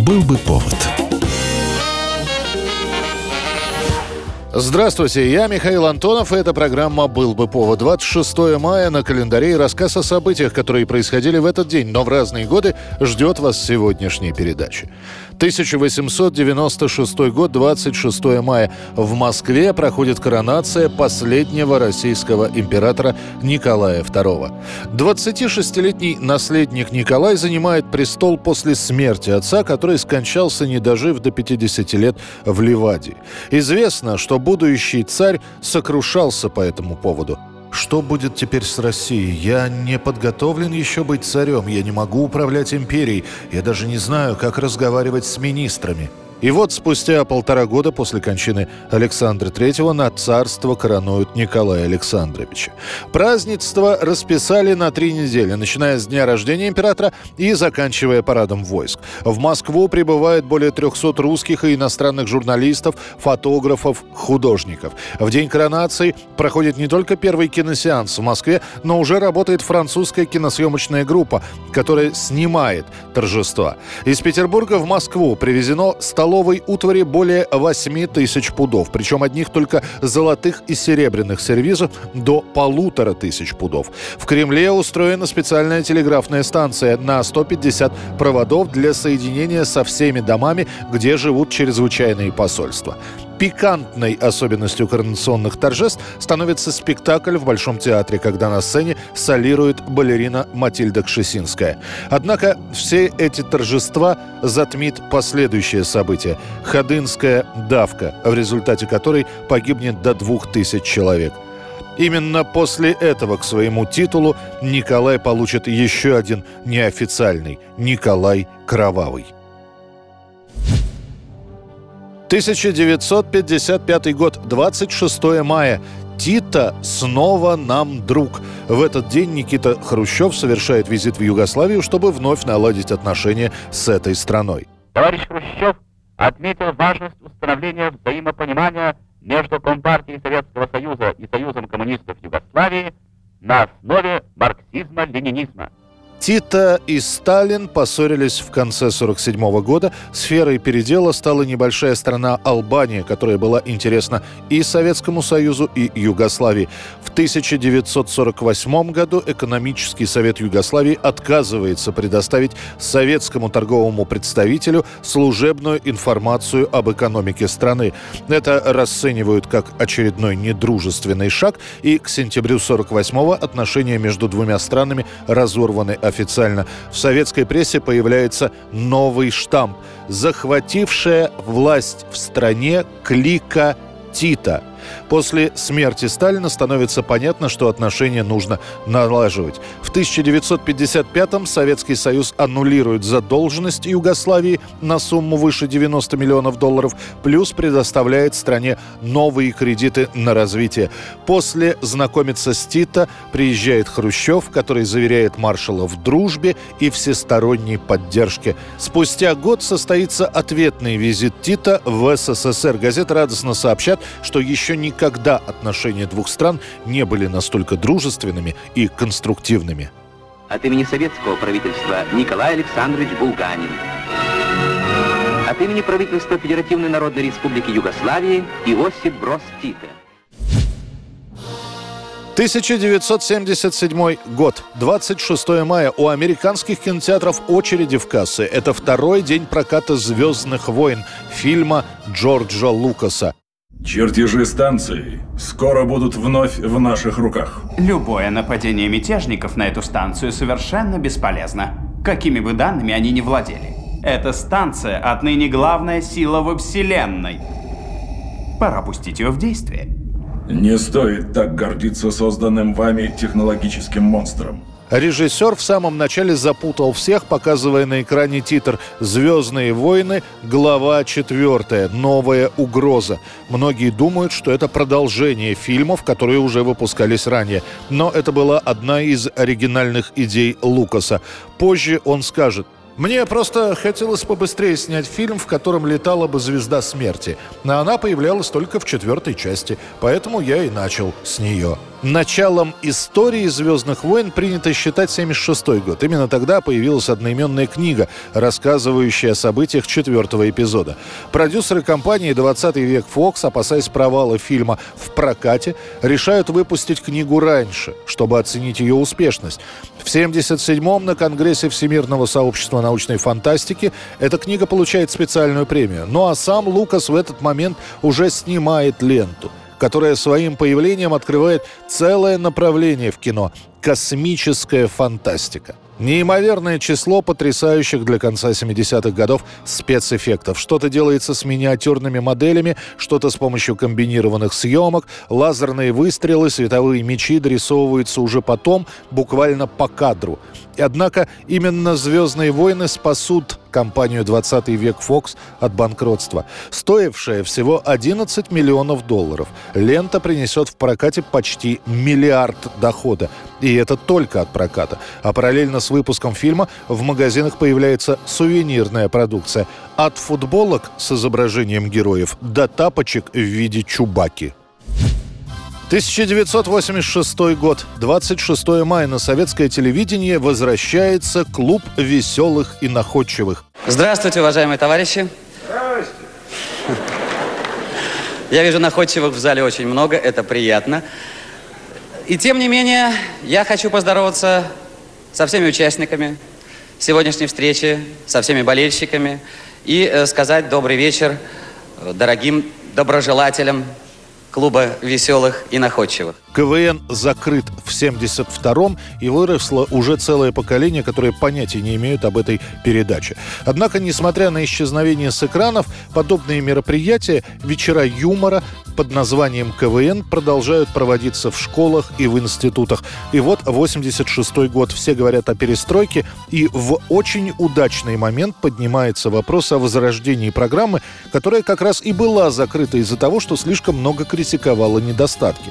Был бы повод. Здравствуйте, я Михаил Антонов, и эта программа «Был бы повод». 26 мая на календаре и рассказ о событиях, которые происходили в этот день, но в разные годы, ждет вас сегодняшней передачи. 1896 год, 26 мая. В Москве проходит коронация последнего российского императора Николая II. 26-летний наследник Николай занимает престол после смерти отца, который скончался, не дожив до 50 лет в Ливаде. Известно, что будущий царь сокрушался по этому поводу. Что будет теперь с Россией? Я не подготовлен еще быть царем, я не могу управлять империей, я даже не знаю, как разговаривать с министрами. И вот спустя полтора года после кончины Александра III на царство коронуют Николая Александровича. Празднество расписали на три недели, начиная с дня рождения императора и заканчивая парадом войск. В Москву прибывает более 300 русских и иностранных журналистов, фотографов, художников. В день коронации проходит не только первый киносеанс в Москве, но уже работает французская киносъемочная группа, которая снимает торжества. Из Петербурга в Москву привезено столовое столовой утвари более 8 тысяч пудов. Причем одних только золотых и серебряных сервизов до полутора тысяч пудов. В Кремле устроена специальная телеграфная станция на 150 проводов для соединения со всеми домами, где живут чрезвычайные посольства. Пикантной особенностью коронационных торжеств становится спектакль в Большом театре, когда на сцене солирует балерина Матильда Кшесинская. Однако все эти торжества затмит последующее событие – Ходынская давка, в результате которой погибнет до двух тысяч человек. Именно после этого к своему титулу Николай получит еще один неофициальный – Николай Кровавый. 1955 год, 26 мая. Тита снова нам друг. В этот день Никита Хрущев совершает визит в Югославию, чтобы вновь наладить отношения с этой страной. Товарищ Хрущев отметил важность установления взаимопонимания между Компартией Советского Союза и Союзом коммунистов Югославии на основе марксизма-ленинизма. Тита и Сталин поссорились в конце 1947 года. Сферой передела стала небольшая страна Албания, которая была интересна и Советскому Союзу, и Югославии. В 1948 году экономический совет Югославии отказывается предоставить советскому торговому представителю служебную информацию об экономике страны. Это расценивают как очередной недружественный шаг, и к сентябрю 1948 отношения между двумя странами разорваны официально. В советской прессе появляется новый штамп «Захватившая власть в стране клика Тита». После смерти Сталина становится понятно, что отношения нужно налаживать. В 1955-м Советский Союз аннулирует задолженность Югославии на сумму выше 90 миллионов долларов, плюс предоставляет стране новые кредиты на развитие. После знакомиться с Тита приезжает Хрущев, который заверяет маршала в дружбе и всесторонней поддержке. Спустя год состоится ответный визит Тита в СССР. Газеты радостно сообщат, что еще никогда отношения двух стран не были настолько дружественными и конструктивными. От имени советского правительства Николай Александрович Булганин. От имени правительства Федеративной Народной Республики Югославии Иосиф Брос Тита. 1977 год, 26 мая. У американских кинотеатров очереди в кассы. Это второй день проката «Звездных войн» фильма Джорджа Лукаса. Чертежи станции скоро будут вновь в наших руках. Любое нападение мятежников на эту станцию совершенно бесполезно, какими бы данными они ни владели. Эта станция отныне главная сила во Вселенной. Пора пустить ее в действие. Не стоит так гордиться созданным вами технологическим монстром. Режиссер в самом начале запутал всех, показывая на экране титр «Звездные войны. Глава 4. Новая угроза». Многие думают, что это продолжение фильмов, которые уже выпускались ранее. Но это была одна из оригинальных идей Лукаса. Позже он скажет – мне просто хотелось побыстрее снять фильм, в котором летала бы звезда смерти. Но она появлялась только в четвертой части, поэтому я и начал с нее. Началом истории «Звездных войн» принято считать 76 год. Именно тогда появилась одноименная книга, рассказывающая о событиях четвертого эпизода. Продюсеры компании «20 век Fox», опасаясь провала фильма в прокате, решают выпустить книгу раньше, чтобы оценить ее успешность. В 1977-м на Конгрессе Всемирного сообщества научной фантастики эта книга получает специальную премию. Ну а сам Лукас в этот момент уже снимает ленту – которая своим появлением открывает целое направление в кино – космическая фантастика. Неимоверное число потрясающих для конца 70-х годов спецэффектов. Что-то делается с миниатюрными моделями, что-то с помощью комбинированных съемок, лазерные выстрелы, световые мечи дорисовываются уже потом, буквально по кадру. Однако именно «Звездные войны» спасут компанию «20 век Fox от банкротства. Стоившая всего 11 миллионов долларов. Лента принесет в прокате почти миллиард дохода. И это только от проката. А параллельно с выпуском фильма в магазинах появляется сувенирная продукция. От футболок с изображением героев до тапочек в виде чубаки. 1986 год. 26 мая на советское телевидение возвращается клуб веселых и находчивых. Здравствуйте, уважаемые товарищи. Здравствуйте. Я вижу находчивых в зале очень много, это приятно. И тем не менее, я хочу поздороваться со всеми участниками сегодняшней встречи, со всеми болельщиками и э, сказать добрый вечер э, дорогим доброжелателям клуба веселых и находчивых. КВН закрыт в 72-м, и выросло уже целое поколение, которое понятия не имеют об этой передаче. Однако, несмотря на исчезновение с экранов, подобные мероприятия, вечера юмора под названием КВН продолжают проводиться в школах и в институтах. И вот 86-й год, все говорят о перестройке, и в очень удачный момент поднимается вопрос о возрождении программы, которая как раз и была закрыта из-за того, что слишком много критиковала недостатки.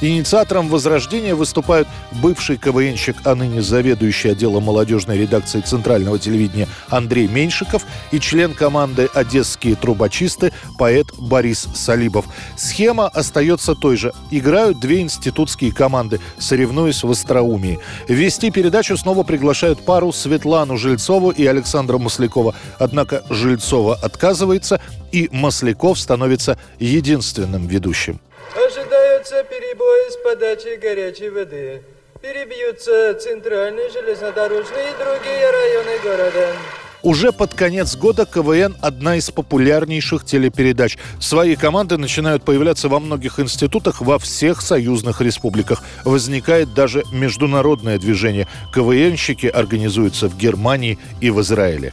Инициатором возрождения выступают бывший КВНщик, а ныне заведующий отделом молодежной редакции Центрального телевидения Андрей Меньшиков и член команды «Одесские трубочисты» поэт Борис Салибов. Схема остается той же. Играют две институтские команды, соревнуясь в остроумии. Вести передачу снова приглашают пару Светлану Жильцову и Александра Маслякова. Однако Жильцова отказывается, и Масляков становится единственным ведущим. Ожидаются перебои с подачей горячей воды. Перебьются центральные, железнодорожные и другие районы города. Уже под конец года КВН – одна из популярнейших телепередач. Свои команды начинают появляться во многих институтах во всех союзных республиках. Возникает даже международное движение. КВНщики организуются в Германии и в Израиле.